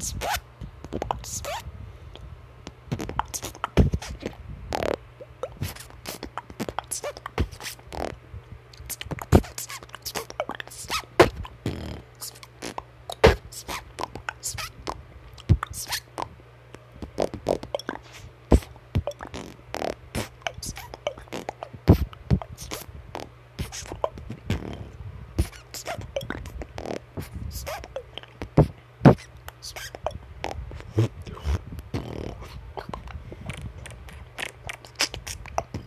Stop.